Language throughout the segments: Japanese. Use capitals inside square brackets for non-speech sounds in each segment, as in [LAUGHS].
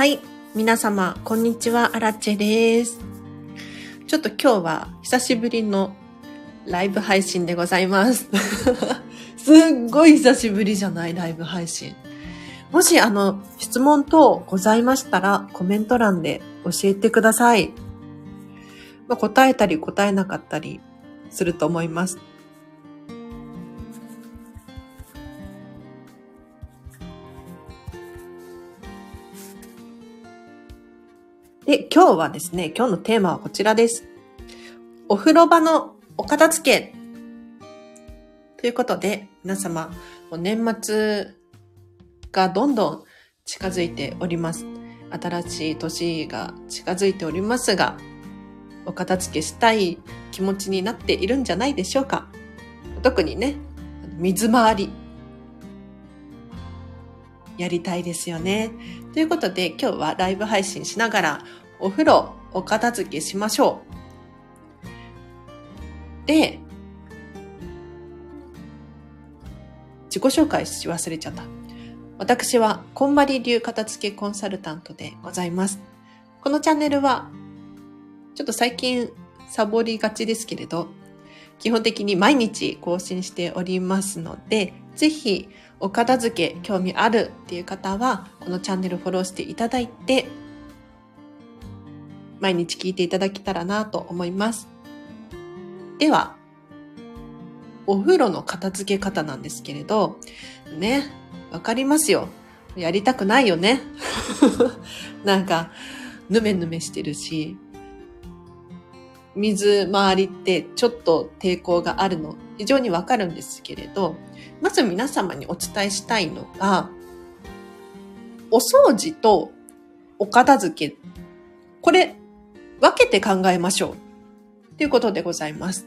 はい。皆様、こんにちは。アラチェです。ちょっと今日は久しぶりのライブ配信でございます。[LAUGHS] すっごい久しぶりじゃないライブ配信。もし、あの、質問等ございましたら、コメント欄で教えてください。まあ、答えたり答えなかったりすると思います。今日はですね、今日のテーマはこちらです。お風呂場のお片付け。ということで、皆様、年末がどんどん近づいております。新しい年が近づいておりますが、お片付けしたい気持ちになっているんじゃないでしょうか。特にね、水回り。やりたいですよね。ということで今日はライブ配信しながらお風呂お片付けしましょう。で、自己紹介し忘れちゃった。私は、こんまり流片付けコンサルタントでございます。このチャンネルは、ちょっと最近サボりがちですけれど、基本的に毎日更新しておりますので、ぜひお片付け興味あるっていう方は、このチャンネルフォローしていただいて、毎日聞いていただけたらなと思います。では、お風呂の片付け方なんですけれど、ね、わかりますよ。やりたくないよね。[LAUGHS] なんか、ぬめぬめしてるし、水回りってちょっと抵抗があるの非常にわかるんですけれど、まず皆様にお伝えしたいのが、お掃除とお片付け、これ分けて考えましょう。ということでございます。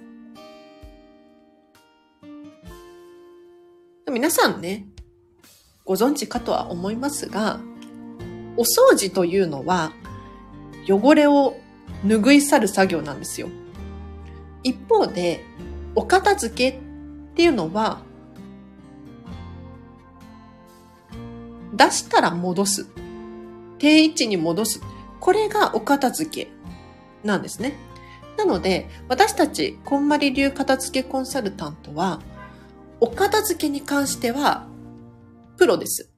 皆さんね、ご存知かとは思いますが、お掃除というのは汚れを拭い去る作業なんですよ。一方で、お片付けっていうのは、出したら戻す。定位置に戻す。これがお片付けなんですね。なので、私たち、こんまり流片付けコンサルタントは、お片付けに関しては、プロです。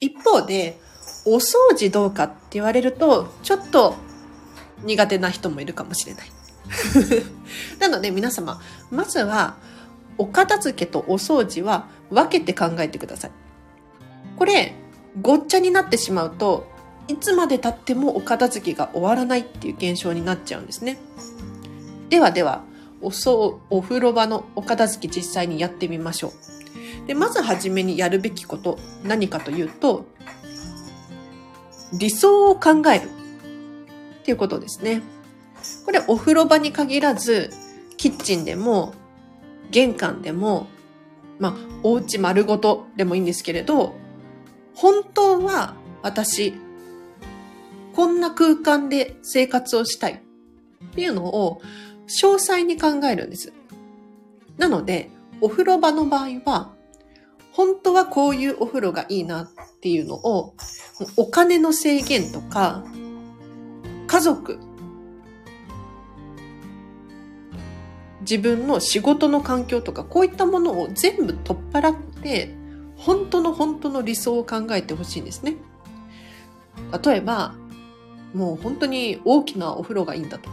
一方で、お掃除どうかって言われると、ちょっと苦手な人もいるかもしれない。[LAUGHS] なので皆様、まずは、お片付けとお掃除は分けて考えてください。これ、ごっちゃになってしまうと、いつまで経ってもお片付けが終わらないっていう現象になっちゃうんですね。ではでは、おそう、お風呂場のお片付け実際にやってみましょう。で、まずはじめにやるべきこと、何かというと、理想を考えるっていうことですね。これお風呂場に限らず、キッチンでも、玄関でも、まあ、お家丸ごとでもいいんですけれど、本当は私、こんな空間で生活をしたいっていうのを詳細に考えるんです。なので、お風呂場の場合は、本当はこういうお風呂がいいなっていうのを、お金の制限とか、家族、自分の仕事の環境とか、こういったものを全部取っ払って、本当の本当の理想を考えてほしいんですね。例えば、もう本当に大きなお風呂がいいんだと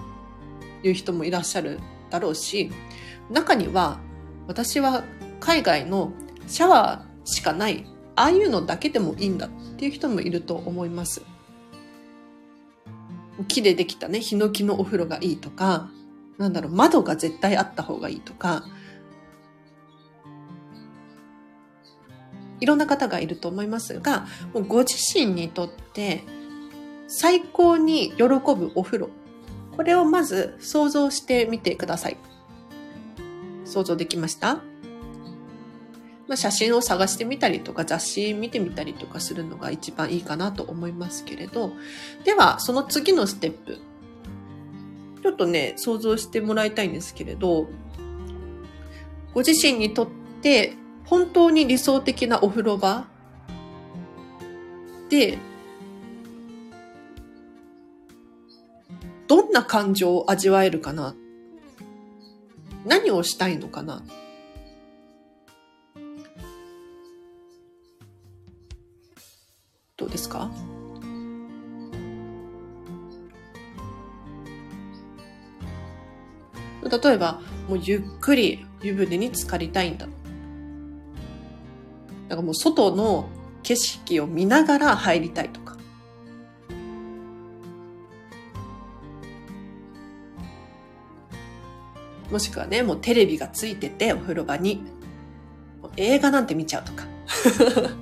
いう人もいらっしゃるだろうし、中には私は海外のシャワーしかない、ああいうのだけでもいいんだっていう人もいると思います。木でできたね、ヒノキのお風呂がいいとか、なんだろう、窓が絶対あった方がいいとか、いろんな方がいると思いますが、もうご自身にとって最高に喜ぶお風呂。これをまず想像してみてください。想像できました？まあ、写真を探してみたりとか雑誌見てみたりとかするのが一番いいかなと思いますけれど。では、その次のステップ。ちょっとね、想像してもらいたいんですけれど、ご自身にとって本当に理想的なお風呂場？で、どんな感情を味わえるかな？何をしたいのかな？どうですか？例えば、もうゆっくり湯船に浸かりたいんだ。だからもう外の景色を見ながら入りたいともしくはね、もうテレビがついててお風呂場に、映画なんて見ちゃうとか。[LAUGHS]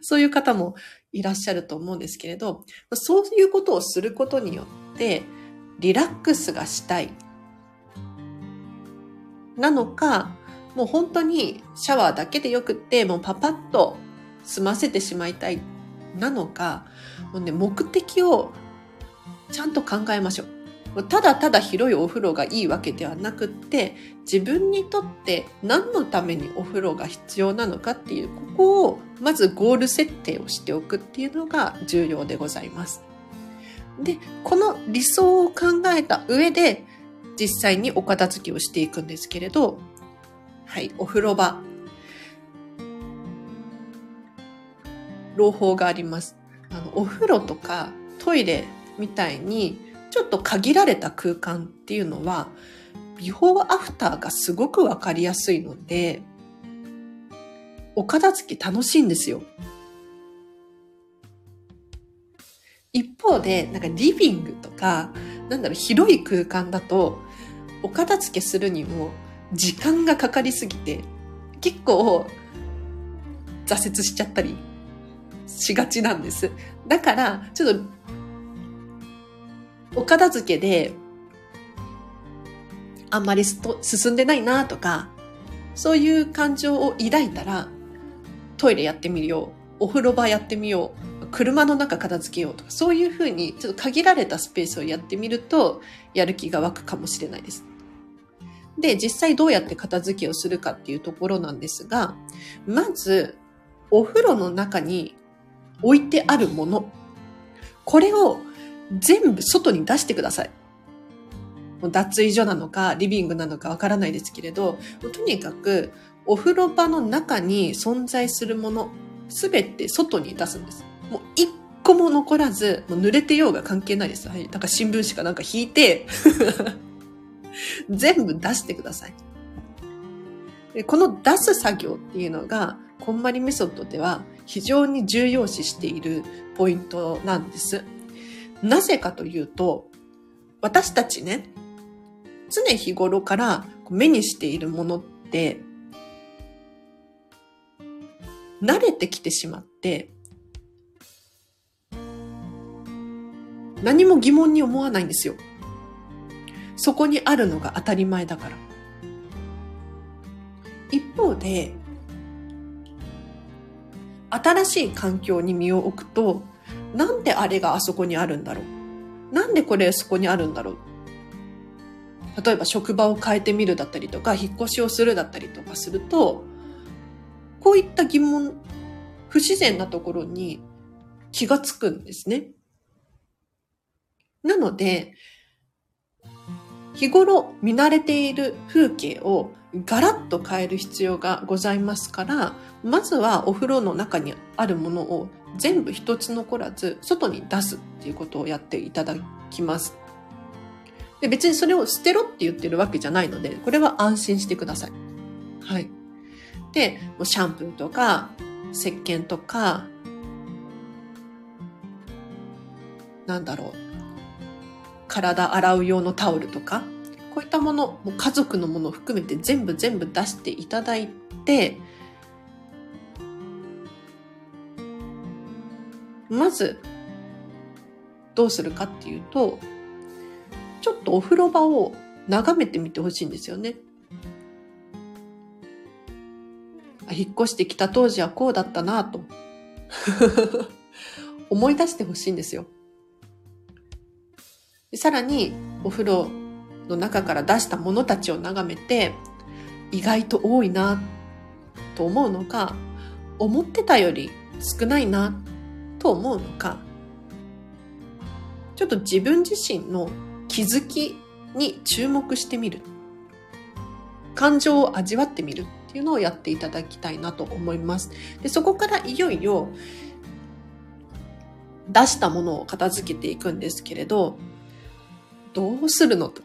そういう方もいらっしゃると思うんですけれど、そういうことをすることによって、リラックスがしたい。なのか、もう本当にシャワーだけでよくって、もうパパッと済ませてしまいたい。なのか、もうね、目的をちゃんと考えましょう。ただただ広いお風呂がいいわけではなくって、自分にとって何のためにお風呂が必要なのかっていう、ここをまずゴール設定をしておくっていうのが重要でございます。で、この理想を考えた上で、実際にお片付けをしていくんですけれど、はい、お風呂場。朗報があります。あの、お風呂とかトイレみたいに、ちょっと限られた空間っていうのは、ビフォーアフターがすごくわかりやすいので、お片付け楽しいんですよ。一方で、なんかリビングとか、なんだろう、広い空間だと、お片付けするにも時間がかかりすぎて、結構挫折しちゃったりしがちなんです。だから、ちょっと、お片付けで、あんまり進んでないなとか、そういう感情を抱いたら、トイレやってみよう。お風呂場やってみよう。車の中片付けようとか、そういうふうにちょっと限られたスペースをやってみると、やる気が湧くかもしれないです。で、実際どうやって片付けをするかっていうところなんですが、まず、お風呂の中に置いてあるもの、これを全部外に出してください。脱衣所なのか、リビングなのかわからないですけれど、とにかく、お風呂場の中に存在するもの、すべて外に出すんです。もう一個も残らず、もう濡れてようが関係ないです。はい。なんか新聞紙かなんか引いて [LAUGHS] 全部出してください。この出す作業っていうのが、こんまりメソッドでは非常に重要視しているポイントなんです。なぜかというと、私たちね、常日頃から目にしているものって、慣れてきてしまって、何も疑問に思わないんですよ。そこにあるのが当たり前だから。一方で、新しい環境に身を置くと、なんであれがあそこにあるんだろう？なんでこれそこにあるんだろう？例えば職場を変えてみるだったりとか、引っ越しをするだったりとかすると、こういった疑問、不自然なところに気がつくんですね。なので、日頃見慣れている風景をガラッと変える必要がございますから、まずはお風呂の中にあるものを全部一つ残らず外に出すっていうことをやっていただきます。で別にそれを捨てろって言ってるわけじゃないので、これは安心してください。はい。で、もうシャンプーとか、石鹸とか、なんだろう。体洗う用のタオルとか、こういったもの、もう家族のものを含めて全部全部出していただいて、まず、どうするかっていうと、ちょっとお風呂場を眺めてみてほしいんですよね。引っ越してきた当時はこうだったなと [LAUGHS] 思い出してほしいんですよ。さらにお風呂の中から出したものたちを眺めて意外と多いなと思うのか思ってたより少ないなと思うのかちょっと自分自身の気づきに注目してみる。感情を味わってみるっていうのをやっていただきたいなと思います。でそこからいよいよ出したものを片付けていくんですけれど、どうするのと。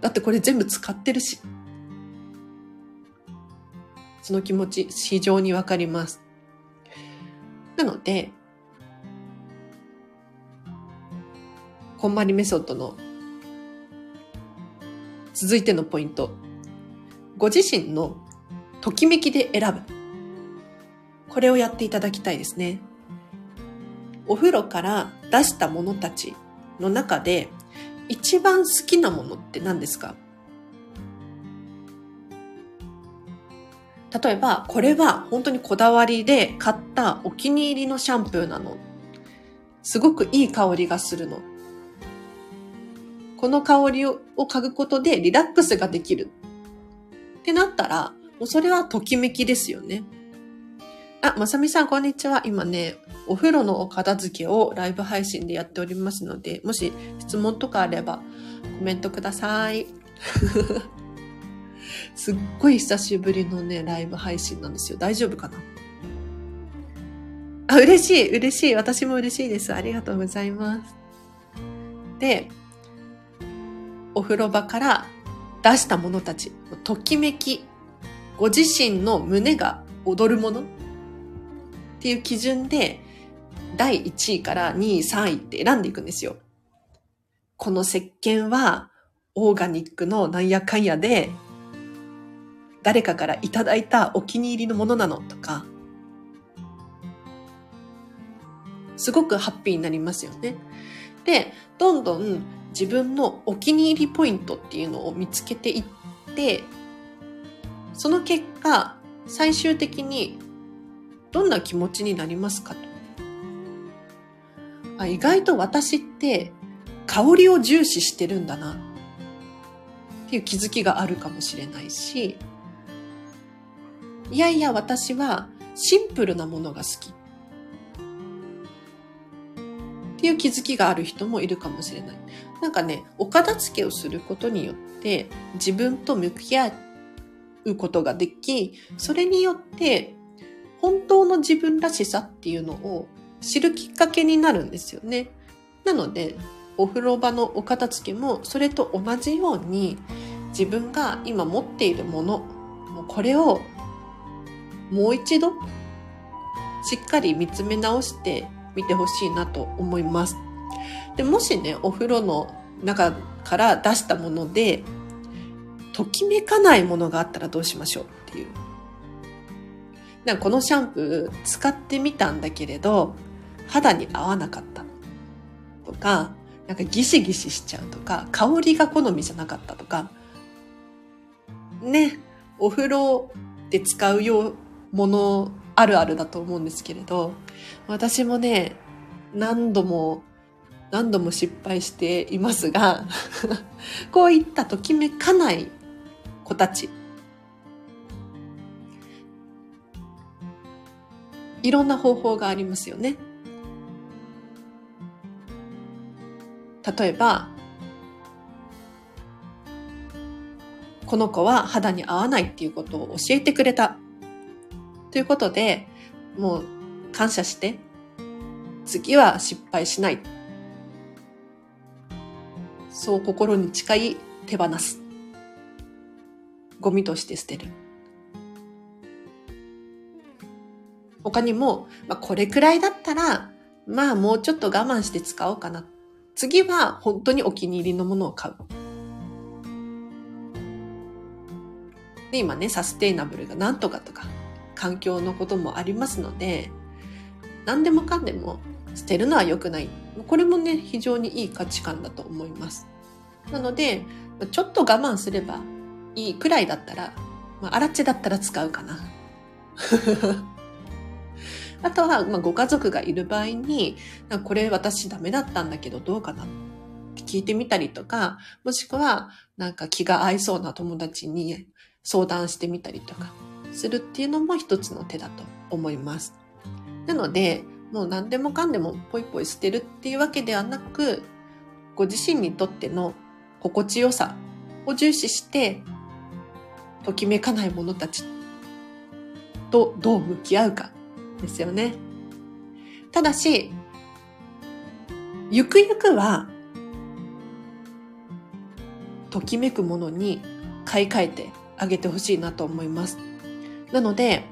だってこれ全部使ってるし。その気持ち非常にわかります。なので、こんまりメソッドの続いてのポイント。ご自身のときめきで選ぶ。これをやっていただきたいですね。お風呂から出したものたちの中で一番好きなものって何ですか？例えば、これは本当にこだわりで買ったお気に入りのシャンプーなの。すごくいい香りがするの。この香りを嗅ぐことでリラックスができる。ってなったら、もうそれはときめきですよね。あ、まさみさん、こんにちは。今ね、お風呂のお片付けをライブ配信でやっておりますので、もし質問とかあればコメントください。[LAUGHS] すっごい久しぶりのね、ライブ配信なんですよ。大丈夫かな？あ、嬉しい、嬉しい。私も嬉しいです。ありがとうございます。で、お風呂場から出したものたち、ときめき、ご自身の胸が踊るものっていう基準で、第1位から2位、3位って選んでいくんですよ。この石鹸はオーガニックのなんやかんやで誰かからいただいたお気に入りのものなのとか、すごくハッピーになりますよね。で、どんどん自分のお気に入りポイントっていうのを見つけていって、その結果、最終的にどんな気持ちになりますかと。あ意外と私って香りを重視してるんだなっていう気づきがあるかもしれないし、いやいや、私はシンプルなものが好き。っていう気づきがある人もいるかもしれない。なんかね、お片付けをすることによって自分と向き合うことができ、それによって本当の自分らしさっていうのを知るきっかけになるんですよね。なので、お風呂場のお片付けもそれと同じように自分が今持っているもの、もうこれをもう一度しっかり見つめ直してみてほしいなと思います。でもしね、お風呂の中から出したもので、ときめかないものがあったらどうしましょうっていう。なんかこのシャンプー使ってみたんだけれど、肌に合わなかったとか、なんかギシギシしちゃうとか、香りが好みじゃなかったとか、ね、お風呂で使うようものあるあるだと思うんですけれど、私もね、何度も何度も失敗していますが [LAUGHS] こういったときめかない子たち。いろんな方法がありますよね。例えば、この子は肌に合わないっていうことを教えてくれた。ということで、もう感謝して、次は失敗しない。そう心に誓い手放す。ゴミとして捨てる。他にも、まあ、これくらいだったら、まあもうちょっと我慢して使おうかな。次は本当にお気に入りのものを買う。で、今ね、サステイナブルがなんとかとか、環境のこともありますので、何でもかんでも捨てるのは良くない。これもね、非常にいい価値観だと思います。なので、ちょっと我慢すればいいくらいだったら、まあ、アラチだったら使うかな。[LAUGHS] あとは、まあ、ご家族がいる場合に、これ私ダメだったんだけどどうかな？って聞いてみたりとか、もしくは、なんか気が合いそうな友達に相談してみたりとか、するっていうのも一つの手だと思います。なので、もう何でもかんでもポイポイ捨てるっていうわけではなく、ご自身にとっての心地よさを重視して、ときめかない者たちとどう向き合うかですよね。ただし、ゆくゆくは、ときめくものに買い替えてあげてほしいなと思います。なので、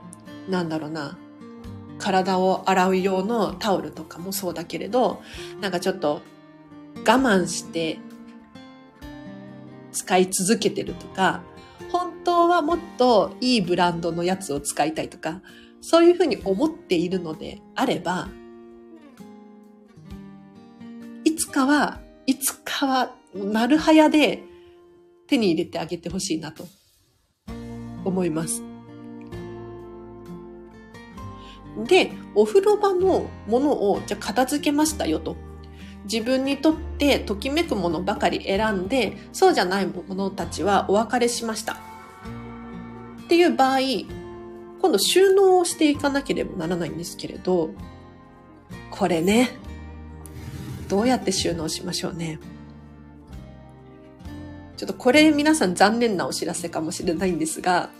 なんだろうな、体を洗う用のタオルとかもそうだけれど、なんかちょっと我慢して使い続けてるとか、本当はもっといいブランドのやつを使いたいとか、そういうふうに思っているのであれば、いつかは、いつかは、なるはやで手に入れてあげてほしいなと思います。で、お風呂場のものをじゃ片付けましたよと。自分にとってときめくものばかり選んで、そうじゃないものたちはお別れしました。っていう場合、今度収納をしていかなければならないんですけれど、これね、どうやって収納しましょうね。ちょっとこれ皆さん残念なお知らせかもしれないんですが、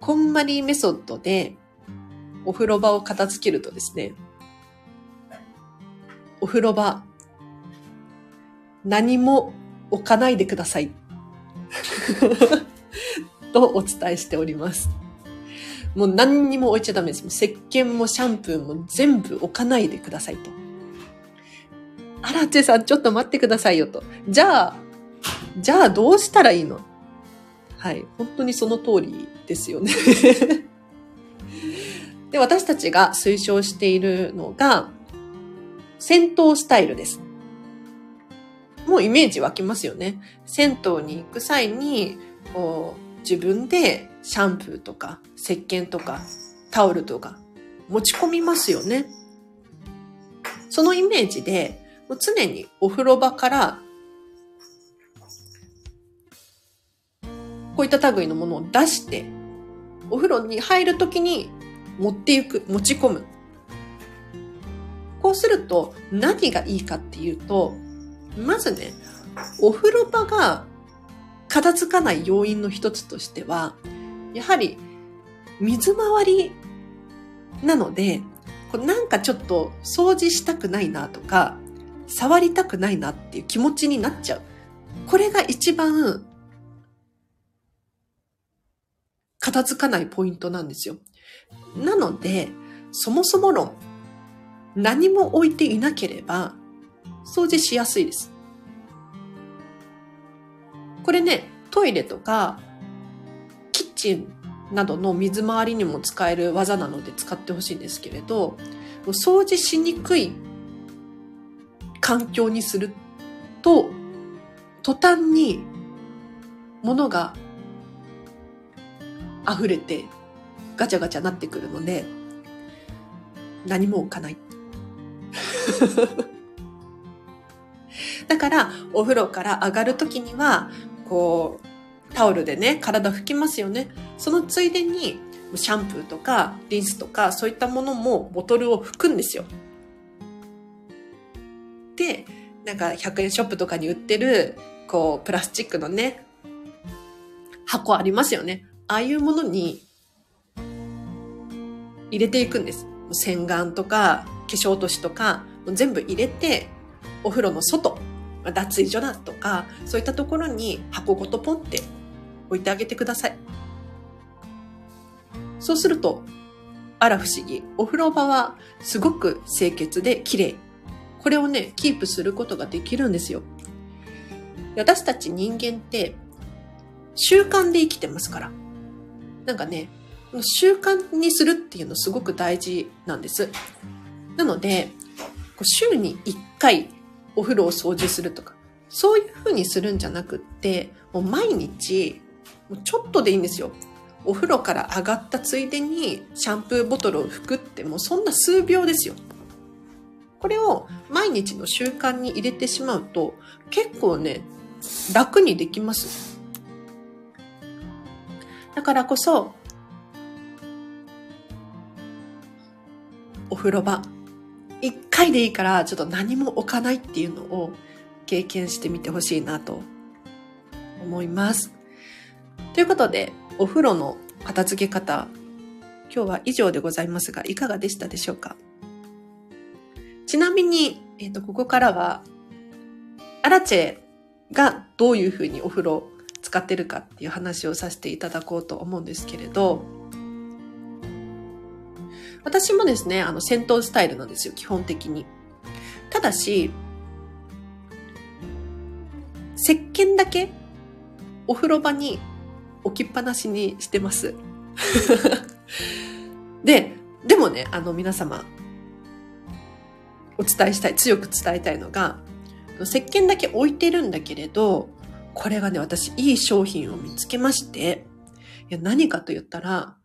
こんまりメソッドでお風呂場を片付けるとですね、お風呂場、何も置かないでください。[LAUGHS] とお伝えしております。もう何にも置いちゃダメです。もう石鹸もシャンプーも全部置かないでくださいと。アラチェさん、ちょっと待ってくださいよと。じゃあ、じゃあどうしたらいいの？はい。本当にその通りですよねで、私たちが推奨しているのが、戦闘スタイルです。もうイメージ湧きますよね。銭湯に行く際に、こう自分でシャンプーとか石鹸とかタオルとか持ち込みますよね。そのイメージで、もう常にお風呂場からこういった類のものを出して、お風呂に入るときに持っていく、持ち込む。こうすると何がいいかっていうと、まずね、お風呂場が片付かない要因の一つとしては、やはり水回りなので、こなんかちょっと掃除したくないなとか、触りたくないなっていう気持ちになっちゃう。これが一番片付かないポイントなんですよ。なので、そもそも論、何も置いていなければ、掃除しやすいです。これね、トイレとか、キッチンなどの水回りにも使える技なので使ってほしいんですけれど、掃除しにくい環境にすると、途端に物が溢れてガチャガチャなってくるので、何も置かない。[LAUGHS] だから、お風呂から上がるときには、こう、タオルでね、体拭きますよね。そのついでに、シャンプーとか、リンスとか、そういったものもボトルを拭くんですよ。で、なんか100円ショップとかに売ってる、こう、プラスチックのね、箱ありますよね。ああいうものに入れていくんです。洗顔とか、化粧落としとか、全部入れて、お風呂の外、脱衣所だとか、そういったところに箱ごとポンって置いてあげてください。そうすると、あら不思議。お風呂場はすごく清潔で綺麗。これをね、キープすることができるんですよ。私たち人間って習慣で生きてますから。なんかね、習慣にするっていうのすごく大事なんです。なので、週に1回お風呂を掃除するとか、そういう風にするんじゃなくって、もう毎日、ちょっとでいいんですよ。お風呂から上がったついでにシャンプーボトルを拭くってもうそんな数秒ですよ。これを毎日の習慣に入れてしまうと結構ね、楽にできます。だからこそ、お風呂場、一回でいいからちょっと何も置かないっていうのを経験してみてほしいなと思います。ということで、お風呂の片付け方、今日は以上でございますが、いかがでしたでしょうか？ちなみに、えっ、ー、と、ここからは、アラチェがどういうふうにお風呂使ってるかっていう話をさせていただこうと思うんですけれど、私もですね、あの、戦闘スタイルなんですよ、基本的に。ただし、石鹸だけお風呂場に置きっぱなしにしてます。[LAUGHS] で、でもね、あの皆様、お伝えしたい、強く伝えたいのが、石鹸だけ置いてるんだけれど、これがね、私、いい商品を見つけまして、いや何かと言ったら、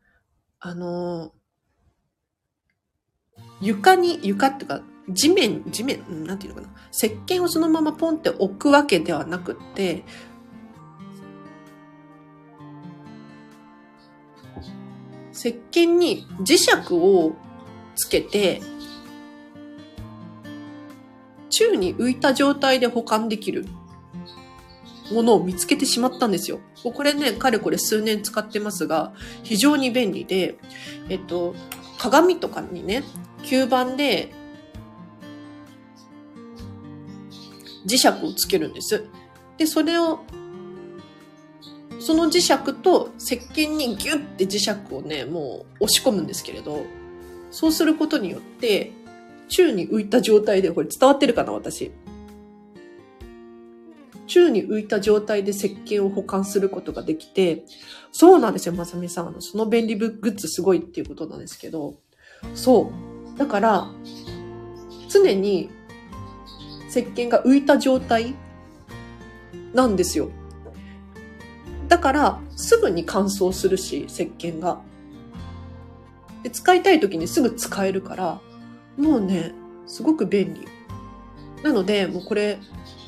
あの、床に、床っていうか、地面、地面、なんていうのかな。石鹸をそのままポンって置くわけではなくて、石鹸に磁石をつけて、宙に浮いた状態で保管できるものを見つけてしまったんですよ。これね、かれこれ数年使ってますが、非常に便利で、えっと、鏡とかにね、吸盤で磁石をつけるんです。で、それをその磁石と石鹸にギュッて磁石をね、もう押し込むんですけれど、そうすることによって、宙に浮いた状態で、これ伝わってるかな、私。宙に浮いた状態で石鹸を保管することができて、そうなんですよ、まさみさん。の、その便利グッズすごいっていうことなんですけど、そう。だから、常に石鹸が浮いた状態なんですよ。だから、すぐに乾燥するし、石鹸が。で、使いたい時にすぐ使えるから、もうね、すごく便利。なので、もうこれ、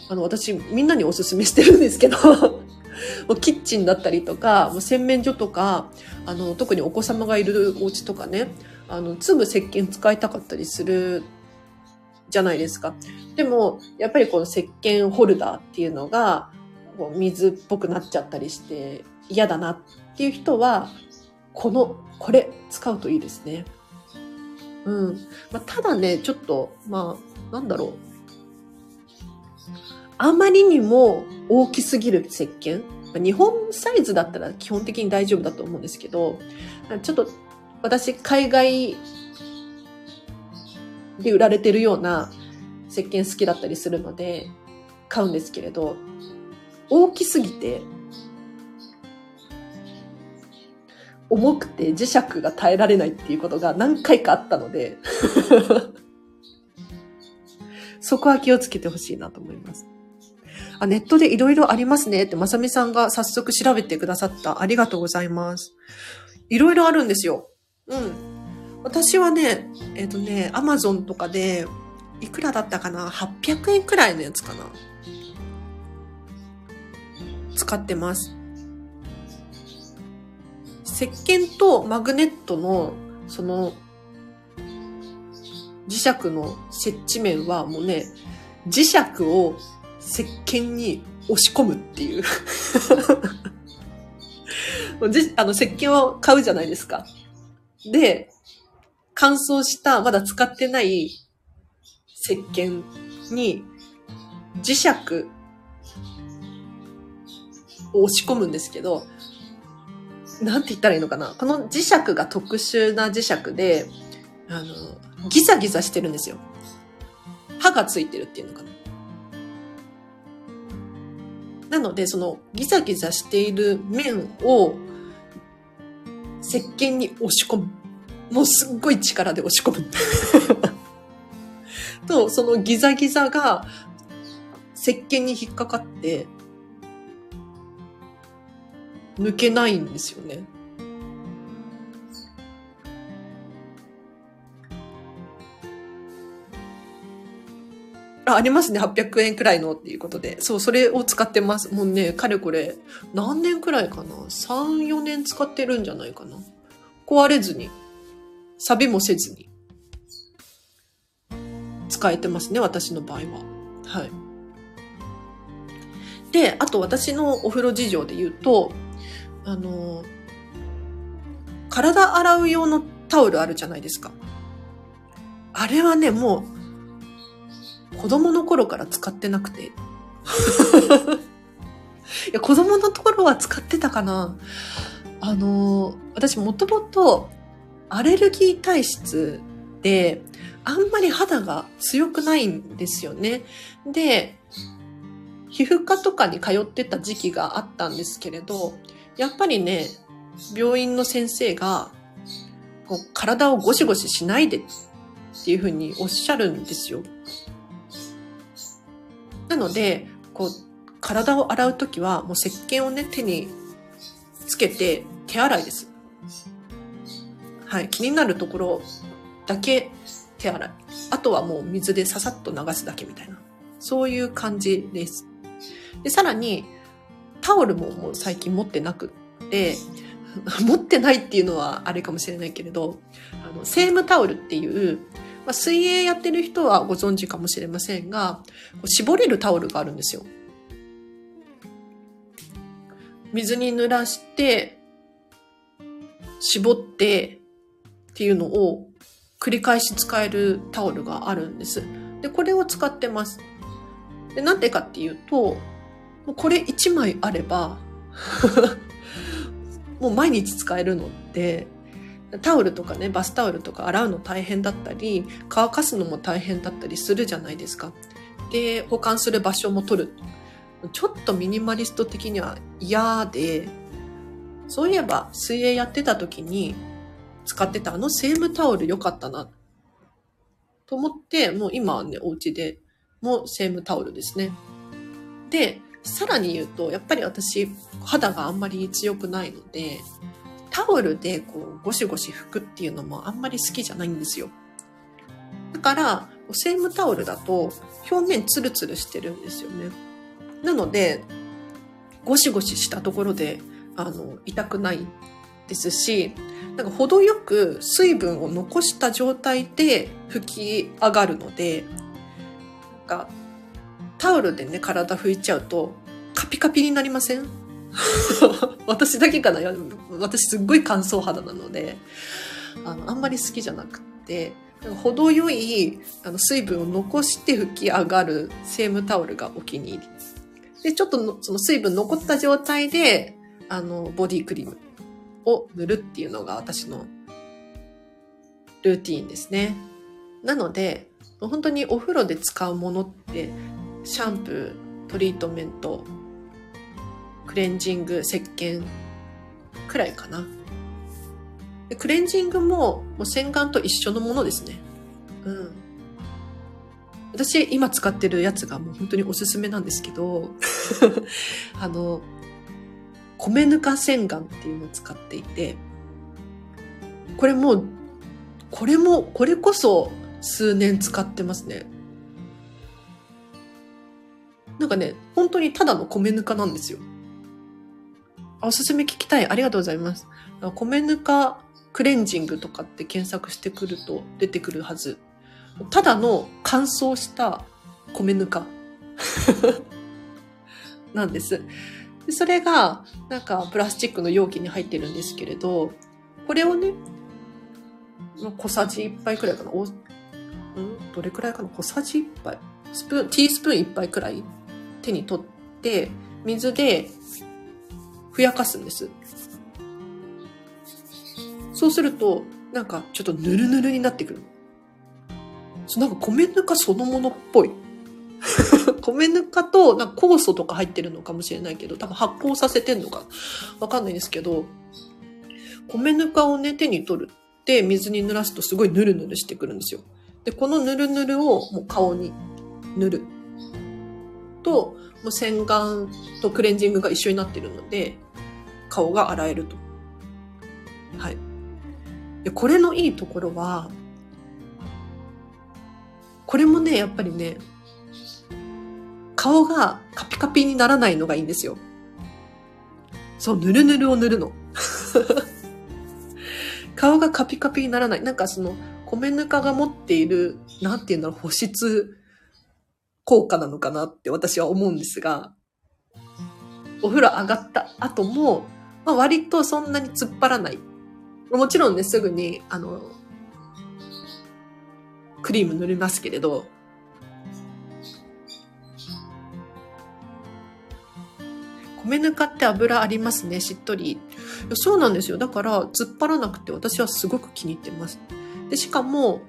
あの、私、みんなにおすすめしてるんですけど [LAUGHS] もうキッチンだったりとか、もう洗面所とか、あの、特にお子様がいるお家とかね、あの、すぐ石鹸使いたかったりするじゃないですか。でも、やっぱりこの石鹸ホルダーっていうのが、こう水っぽくなっちゃったりして嫌だなっていう人は、この、これ使うといいですね。うん。まあ、ただね、ちょっと、まあ、なんだろう。あまりにも大きすぎる石鹸。日本サイズだったら基本的に大丈夫だと思うんですけど、ちょっと私海外で売られてるような石鹸好きだったりするので買うんですけれど、大きすぎて、重くて磁石が耐えられないっていうことが何回かあったので [LAUGHS] そこは気をつけてほしいなと思います。あ、ネットでいろいろありますねって、まさみさんが早速調べてくださった。ありがとうございます。いろいろあるんですよ。うん。私はね、えっ、ー、とね、アマゾンとかで、いくらだったかな ?800 円くらいのやつかな使ってます。石鹸とマグネットの、その、磁石の接地面はもうね、磁石を石鹸に押し込むっていう [LAUGHS] あの、石鹸を買うじゃないですか。で、乾燥した、まだ使ってない石鹸に磁石を押し込むんですけど、なんて言ったらいいのかな？この磁石が特殊な磁石で、あの、ギザギザしてるんですよ。刃がついてるっていうのかな？なので、そのギザギザしている面を石鹸に押し込む。もうすっごい力で押し込む。[LAUGHS] と、そのギザギザが石鹸に引っかかって、抜けないんですよね。あ、ありますね。800円くらいのっていうことで。そう、それを使ってます。もうね、かれこれ、何年くらいかな ?3、4年使ってるんじゃないかな。壊れずに、錆もせずに、使えてますね。私の場合は。はい。で、あと私のお風呂事情で言うと、あの、体洗う用のタオルあるじゃないですか。あれはね、もう、子供の頃から使ってなくて。いや、子供のところは使ってたかな。あの、私もともとアレルギー体質で、あんまり肌が強くないんですよね。で、皮膚科とかに通ってた時期があったんですけれど、やっぱりね、病院の先生が、こう体をゴシゴシしないでっていうふうにおっしゃるんですよ。なので、こう、体を洗うときは、もう石鹸をね、手につけて手洗いです。はい。気になるところだけ手洗い。あとはもう水でささっと流すだけみたいな。そういう感じです。で、さらに、タオルももう最近持ってなくって、[LAUGHS] 持ってないっていうのはあれかもしれないけれど、あの、セームタオルっていう、まあ、水泳やってる人はご存知かもしれませんが、絞れるタオルがあるんですよ。水に濡らして、絞ってっていうのを繰り返し使えるタオルがあるんです。で、これを使ってます。で、なんでかっていうと、もうこれ1枚あれば [LAUGHS] もう毎日使えるので、タオルとかね、バスタオルとか洗うの大変だったり、乾かすのも大変だったりするじゃないですか。で、保管する場所も取る。ちょっとミニマリスト的には嫌で、そういえば水泳やってた時に使ってたあのセームタオル良かったな。と思って、もう今はね、お家でもセームタオルですね。で、さらに言うと、やっぱり私、肌があんまり強くないので、タオルでこうゴシゴシ拭くっていうのもあんまり好きじゃないんですよ。だから、セームタオルだと表面ツルツルしてるんですよね。なので、ゴシゴシしたところで、あの、痛くないですし、なんか程よく水分を残した状態で拭き上がるので、なんかタオルでね、体拭いちゃうと、カピカピになりません？[LAUGHS] 私だけかな？私すっごい乾燥肌なので、あの、あんまり好きじゃなくって、程よいあの水分を残して拭き上がるセームタオルがお気に入り。で、ちょっとその水分残った状態で、あの、ボディクリームを塗るっていうのが私のルーティーンですね。なので、本当にお風呂で使うものってシャンプー、トリートメント、クレンジング、石鹸くらいかな。クレンジングももう洗顔と一緒のものですね。うん。私今使ってるやつがもう本当におすすめなんですけど、[LAUGHS] あの、米ぬか洗顔っていうのを使っていて、これもう、これも、これこそ数年使ってますね。なんかね、本当にただの米ぬかなんですよ。おすすめ聞きたい。ありがとうございます。米ぬかクレンジングとかって検索してくると出てくるはず。ただの乾燥した米ぬか [LAUGHS] なんです。でそれが、なんかプラスチックの容器に入ってるんですけれど、これをね、小さじ1杯くらいかな。おん？どれくらいかな？小さじ1杯。スプーン、ティースプーン1杯くらい手に取って、水でふやかすんです。そうすると、なんかちょっとぬるぬるになってくる。そなんか米ぬかそのものっぽい。[LAUGHS] 米ぬかとなんか酵素とか入ってるのかもしれないけど、多分発酵させてんのかわかんないですけど、米ぬかをね、手に取るって水に濡らすとすごいヌルヌルしてくるんですよ。で、このヌルヌルをもう顔に塗る。と、もう洗顔とクレンジングが一緒になってるので、顔が洗えると。はい。で、これのいいところは、これもね、やっぱりね、顔がカピカピにならないのがいいんですよ。そう、ぬるぬるを塗るの。[LAUGHS] 顔がカピカピにならない。なんかその、米ぬかが持っている、なんていうんだろう、保湿効果なのかなって私は思うんですが、お風呂上がった後も、まあ、割とそんなに突っ張らない。もちろんね、すぐに、あの、クリーム塗りますけれど、米ぬかって油ありますね、しっとり。そうなんですよ。だから、突っ張らなくて私はすごく気に入ってます。で、しかも、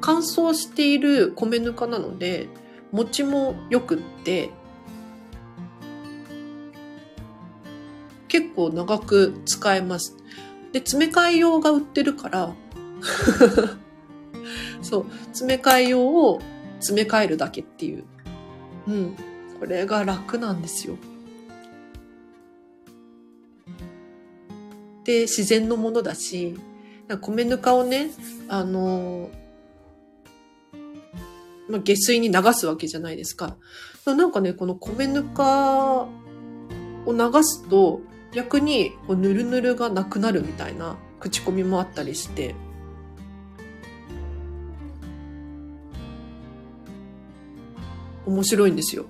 乾燥している米ぬかなので、餅も良くって、結構長く使えます。で、詰め替え用が売ってるから [LAUGHS] そう、詰め替え用を詰め替えるだけっていう。うん。これが楽なんですよ。で、自然のものだし、米ぬかをね、あの、まあ、下水に流すわけじゃないですか。なんかね、この米ぬかを流すと、逆にこうぬるぬるがなくなるみたいな口コミもあったりして、面白いんですよ。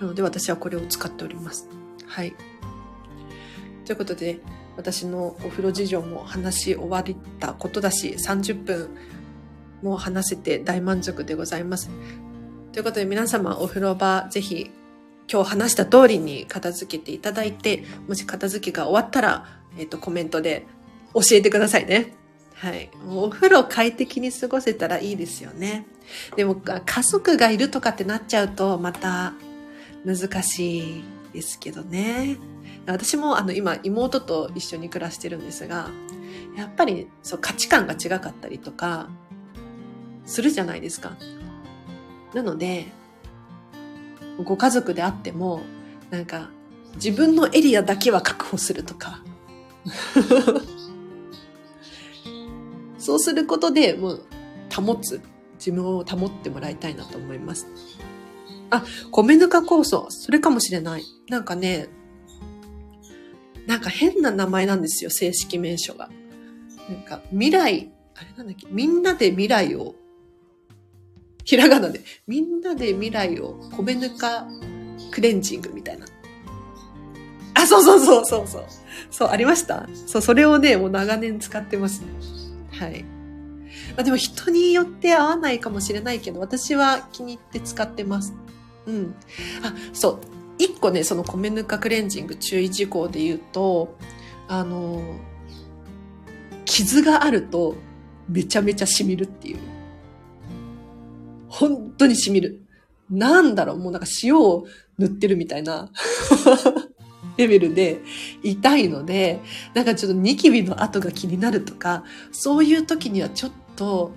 なので私はこれを使っております。はい。ということで、私のお風呂事情も話し終わったことだし、30分もう話せて大満足でございます。ということで皆様お風呂場ぜひ今日話した通りに片付けていただいて、もし片付けが終わったら、えっ、ー、と、コメントで教えてくださいね。はい。お風呂快適に過ごせたらいいですよね。でも、家族がいるとかってなっちゃうと、また難しいですけどね。私もあの今妹と一緒に暮らしてるんですが、やっぱりそう価値観が違かったりとかするじゃないですか。なので、ご家族であっても、なんか、自分のエリアだけは確保するとか。[LAUGHS] そうすることで、もう、保つ。自分を保ってもらいたいなと思います。あ、米ぬか酵素。それかもしれない。なんかね、なんか変な名前なんですよ、正式名称が。なんか、未来、あれなんだっけ、みんなで未来をひらがなで、みんなで未来を米ぬかクレンジングみたいな。あ、そうそうそうそうそう。そう、ありました？そう、それをね、もう長年使ってますね。はい。まあ、でも人によって合わないかもしれないけど、私は気に入って使ってます。うん。あ、そう。一個ね、その米ぬかクレンジング注意事項で言うと、あの、傷があるとめちゃめちゃ染みるっていう。本当に染みる。なんだろう、もうなんか塩を塗ってるみたいな [LAUGHS] レベルで痛いので、なんかちょっとニキビの跡が気になるとか、そういう時にはちょっと、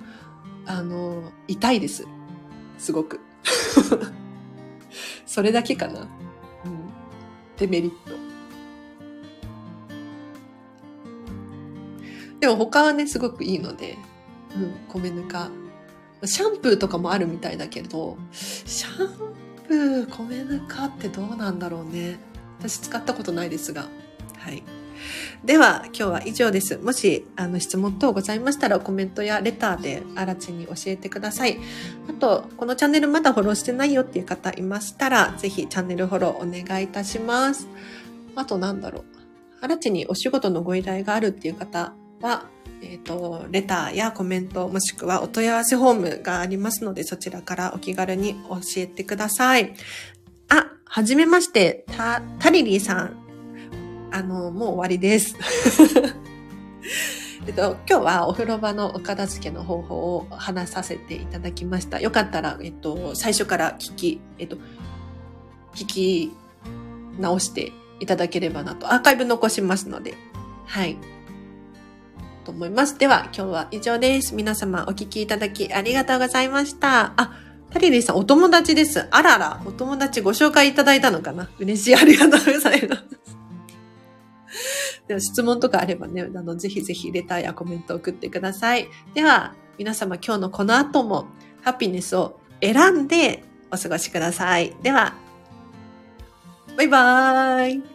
あの、痛いです。すごく。[LAUGHS] それだけかな。うん。デメリット。でも他はね、すごくいいので、うん、米ぬかシャンプーとかもあるみたいだけど、シャンプー、米ぬかってどうなんだろうね。私使ったことないですが。はい。では、今日は以上です。もし、あの、質問等ございましたら、コメントやレターで、あらちに教えてください。あと、このチャンネルまだフォローしてないよっていう方いましたら、ぜひチャンネルフォローお願いいたします。あと、なんだろう。あらちにお仕事のご依頼があるっていう方は、えっ、ー、と、レターやコメント、もしくはお問い合わせフォームがありますので、そちらからお気軽に教えてください。あ、はじめまして、た、タリリーさん。あの、もう終わりです。[LAUGHS] えっと、今日はお風呂場のお片付けの方法を話させていただきました。よかったら、えっと、最初から聞き、えっと、聞き直していただければなと、アーカイブ残しますので、はい。と思います。では、今日は以上です。皆様お聞きいただきありがとうございました。あ、タリリーさんお友達です。あらら、お友達ご紹介いただいたのかな？嬉しい。ありがとうございます。では質問とかあればね、あの、ぜひぜひレターやコメント送ってください。では、皆様今日のこの後もハピネスを選んでお過ごしください。では、バイバーイ。